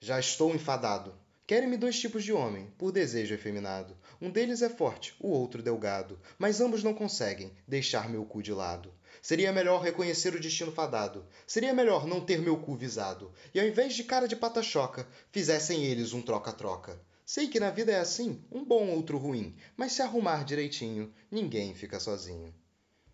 Já estou enfadado. Querem-me dois tipos de homem, por desejo efeminado. Um deles é forte, o outro delgado, mas ambos não conseguem deixar meu cu de lado. Seria melhor reconhecer o destino fadado. Seria melhor não ter meu cu visado. E ao invés de cara de pata-choca, fizessem eles um troca-troca. Sei que na vida é assim, um bom outro ruim, mas se arrumar direitinho, ninguém fica sozinho.